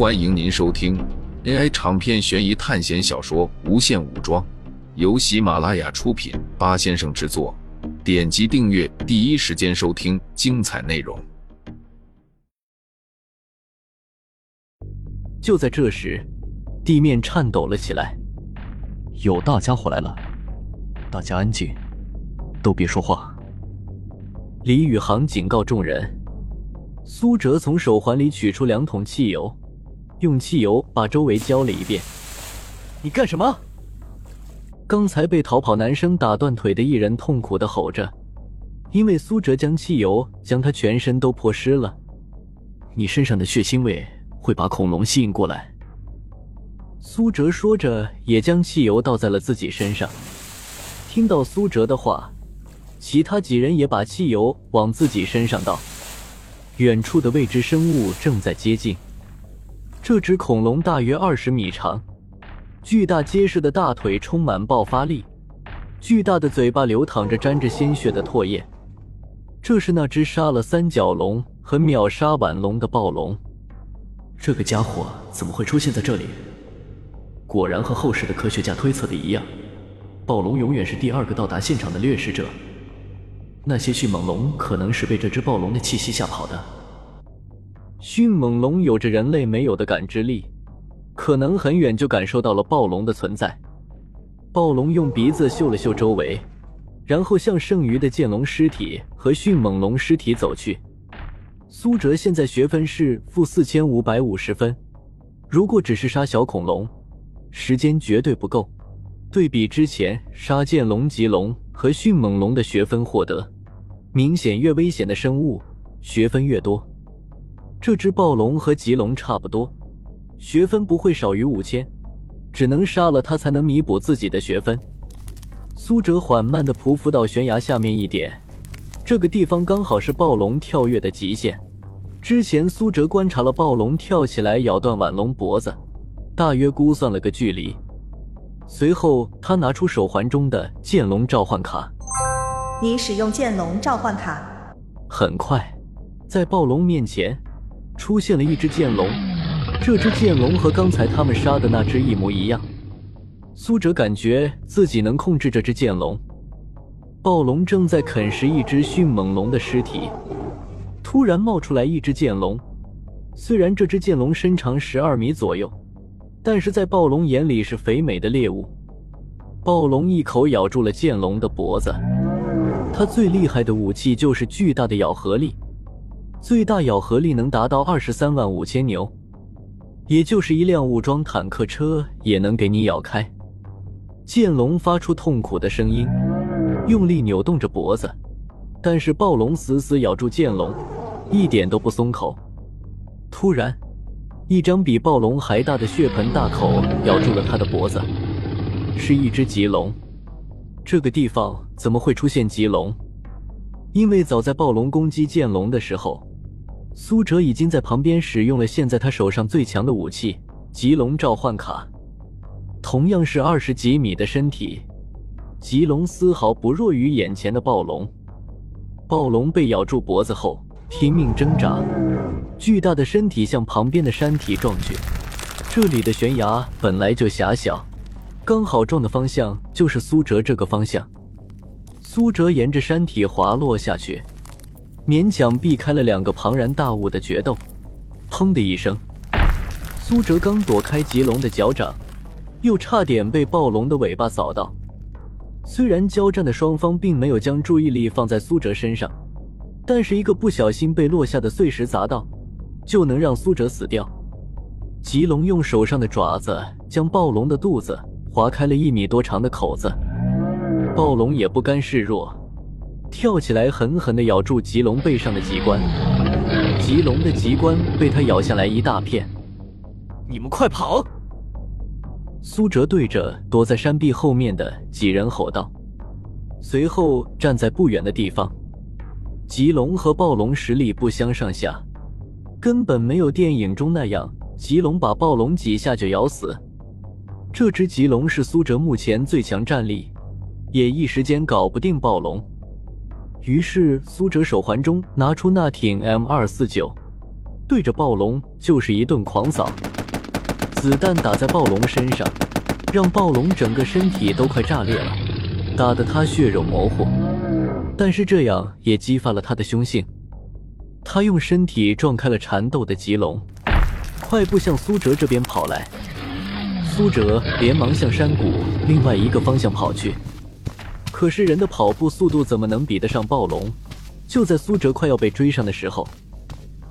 欢迎您收听 AI 长篇悬疑探险小说《无限武装》，由喜马拉雅出品，八先生制作。点击订阅，第一时间收听精彩内容。就在这时，地面颤抖了起来，有大家伙来了，大家安静，都别说话。李宇航警告众人。苏哲从手环里取出两桶汽油，用汽油把周围浇了一遍。你干什么？刚才被逃跑男生打断腿的一人痛苦的吼着，因为苏哲将汽油将他全身都泼湿了。你身上的血腥味会把恐龙吸引过来。苏哲说着，也将汽油倒在了自己身上。听到苏哲的话，其他几人也把汽油往自己身上倒。远处的未知生物正在接近。这只恐龙大约二十米长，巨大结实的大腿充满爆发力，巨大的嘴巴流淌着沾着鲜血的唾液。这是那只杀了三角龙和秒杀腕龙的暴龙。这个家伙怎么会出现在这里？果然和后世的科学家推测的一样，暴龙永远是第二个到达现场的掠食者。那些迅猛龙可能是被这只暴龙的气息吓跑的。迅猛龙有着人类没有的感知力，可能很远就感受到了暴龙的存在。暴龙用鼻子嗅了嗅周围，然后向剩余的剑龙尸体和迅猛龙尸体走去。苏哲现在学分是负四千五百五十分，如果只是杀小恐龙，时间绝对不够。对比之前杀剑龙、棘龙。和迅猛龙的学分获得，明显越危险的生物学分越多。这只暴龙和棘龙差不多，学分不会少于五千，只能杀了它才能弥补自己的学分。苏哲缓慢地匍匐到悬崖下面一点，这个地方刚好是暴龙跳跃的极限。之前苏哲观察了暴龙跳起来咬断腕龙脖子，大约估算了个距离。随后，他拿出手环中的剑龙召唤卡。你使用剑龙召唤卡。很快，在暴龙面前出现了一只剑龙。这只剑龙和刚才他们杀的那只一模一样。苏哲感觉自己能控制这只剑龙。暴龙正在啃食一只迅猛龙的尸体，突然冒出来一只剑龙。虽然这只剑龙身长十二米左右。但是在暴龙眼里是肥美的猎物。暴龙一口咬住了剑龙的脖子。它最厉害的武器就是巨大的咬合力，最大咬合力能达到二十三万五千牛，也就是一辆武装坦克车也能给你咬开。剑龙发出痛苦的声音，用力扭动着脖子，但是暴龙死死咬住剑龙，一点都不松口。突然。一张比暴龙还大的血盆大口咬住了他的脖子，是一只棘龙。这个地方怎么会出现棘龙？因为早在暴龙攻击剑龙的时候，苏哲已经在旁边使用了现在他手上最强的武器——棘龙召唤卡。同样是二十几米的身体，棘龙丝毫不弱于眼前的暴龙。暴龙被咬住脖子后，拼命挣扎。巨大的身体向旁边的山体撞去，这里的悬崖本来就狭小，刚好撞的方向就是苏哲这个方向。苏哲沿着山体滑落下去，勉强避开了两个庞然大物的决斗。砰的一声，苏哲刚躲开棘龙的脚掌，又差点被暴龙的尾巴扫到。虽然交战的双方并没有将注意力放在苏哲身上，但是一个不小心被落下的碎石砸到。就能让苏哲死掉。棘龙用手上的爪子将暴龙的肚子划开了一米多长的口子，暴龙也不甘示弱，跳起来狠狠地咬住棘龙背上的棘冠。棘龙的棘冠被他咬下来一大片。你们快跑！苏哲对着躲在山壁后面的几人吼道，随后站在不远的地方。棘龙和暴龙实力不相上下。根本没有电影中那样，棘龙把暴龙几下就咬死。这只棘龙是苏哲目前最强战力，也一时间搞不定暴龙。于是苏哲手环中拿出那挺 M 二四九，对着暴龙就是一顿狂扫。子弹打在暴龙身上，让暴龙整个身体都快炸裂了，打得他血肉模糊。但是这样也激发了他的凶性，他用身体撞开了缠斗的棘龙，快步向苏哲这边跑来。苏哲连忙向山谷另外一个方向跑去，可是人的跑步速度怎么能比得上暴龙？就在苏哲快要被追上的时候，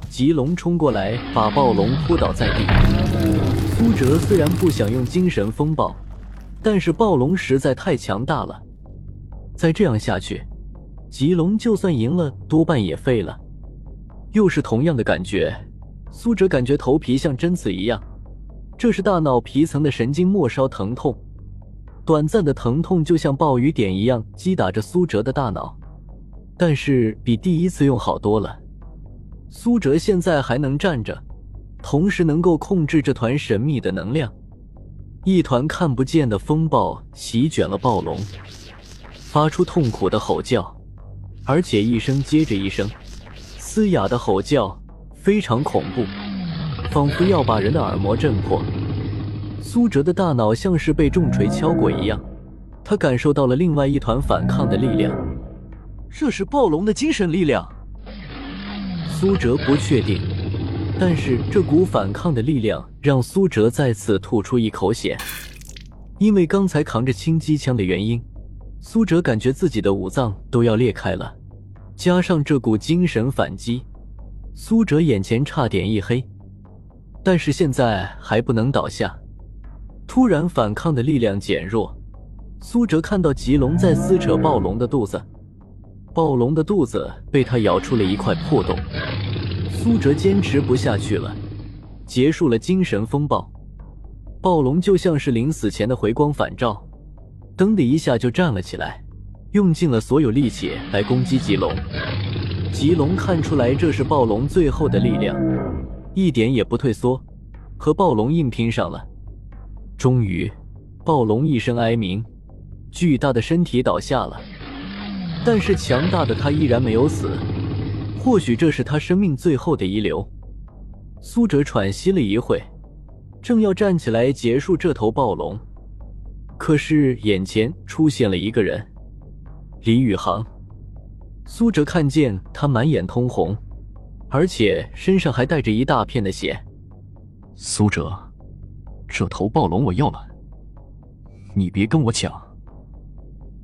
棘龙冲过来，把暴龙扑倒在地。苏哲虽然不想用精神风暴，但是暴龙实在太强大了，再这样下去，棘龙就算赢了，多半也废了。又是同样的感觉，苏哲感觉头皮像针刺一样。这是大脑皮层的神经末梢疼痛，短暂的疼痛就像暴雨点一样击打着苏哲的大脑，但是比第一次用好多了。苏哲现在还能站着，同时能够控制这团神秘的能量。一团看不见的风暴席卷了暴龙，发出痛苦的吼叫，而且一声接着一声，嘶哑的吼叫非常恐怖。仿佛要把人的耳膜震破，苏哲的大脑像是被重锤敲过一样，他感受到了另外一团反抗的力量，这是暴龙的精神力量。苏哲不确定，但是这股反抗的力量让苏哲再次吐出一口血，因为刚才扛着轻机枪的原因，苏哲感觉自己的五脏都要裂开了，加上这股精神反击，苏哲眼前差点一黑。但是现在还不能倒下。突然，反抗的力量减弱。苏哲看到棘龙在撕扯暴龙的肚子，暴龙的肚子被他咬出了一块破洞。苏哲坚持不下去了，结束了精神风暴。暴龙就像是临死前的回光返照，噔的一下就站了起来，用尽了所有力气来攻击棘龙。棘龙看出来这是暴龙最后的力量。一点也不退缩，和暴龙硬拼上了。终于，暴龙一声哀鸣，巨大的身体倒下了。但是强大的他依然没有死，或许这是他生命最后的遗留。苏哲喘息了一会，正要站起来结束这头暴龙，可是眼前出现了一个人——李宇航。苏哲看见他满眼通红。而且身上还带着一大片的血。苏哲，这头暴龙我要了，你别跟我抢。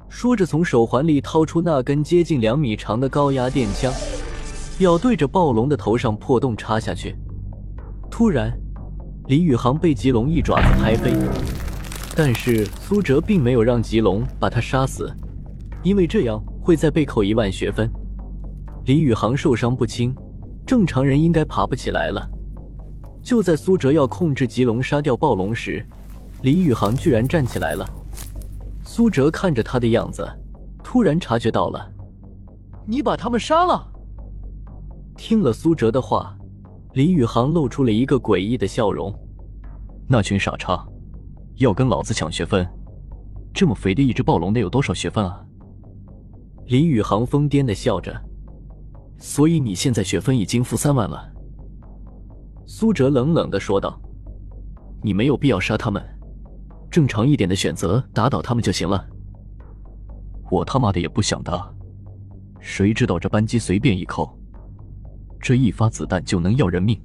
说着，从手环里掏出那根接近两米长的高压电枪，要对着暴龙的头上破洞插下去。突然，李宇航被吉龙一爪子拍飞，但是苏哲并没有让吉龙把他杀死，因为这样会再被扣一万学分。李宇航受伤不轻。正常人应该爬不起来了。就在苏哲要控制棘龙杀掉暴龙时，李宇航居然站起来了。苏哲看着他的样子，突然察觉到了：“你把他们杀了。”听了苏哲的话，李宇航露出了一个诡异的笑容：“那群傻叉，要跟老子抢学分？这么肥的一只暴龙得有多少学分啊？”李宇航疯癫的笑着。所以你现在学分已经负三万了，苏哲冷冷的说道：“你没有必要杀他们，正常一点的选择打倒他们就行了。我他妈的也不想打，谁知道这扳机随便一扣，这一发子弹就能要人命。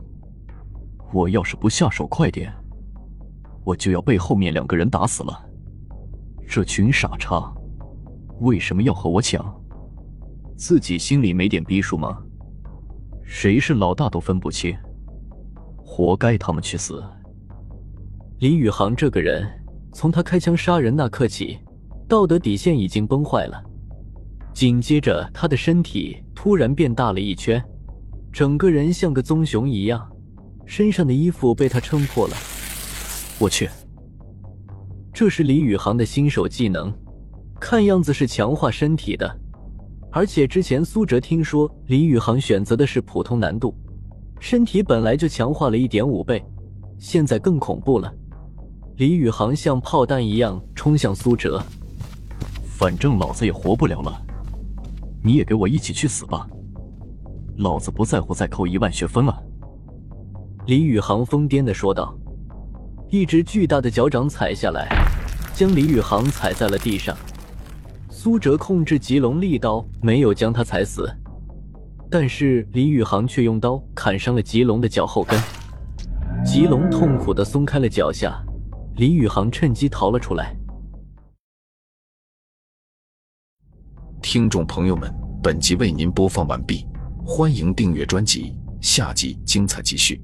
我要是不下手快点，我就要被后面两个人打死了。这群傻叉，为什么要和我抢？”自己心里没点逼数吗？谁是老大都分不清，活该他们去死。李宇航这个人，从他开枪杀人那刻起，道德底线已经崩坏了。紧接着，他的身体突然变大了一圈，整个人像个棕熊一样，身上的衣服被他撑破了。我去，这是李宇航的新手技能，看样子是强化身体的。而且之前苏哲听说李宇航选择的是普通难度，身体本来就强化了一点五倍，现在更恐怖了。李宇航像炮弹一样冲向苏哲，反正老子也活不了了，你也给我一起去死吧！老子不在乎再扣一万学分了。李宇航疯癫的说道。一只巨大的脚掌踩下来，将李宇航踩在了地上。苏哲控制棘龙利刀，没有将他踩死，但是李宇航却用刀砍伤了吉龙的脚后跟。吉龙痛苦的松开了脚下，李宇航趁机逃了出来。听众朋友们，本集为您播放完毕，欢迎订阅专辑，下集精彩继续。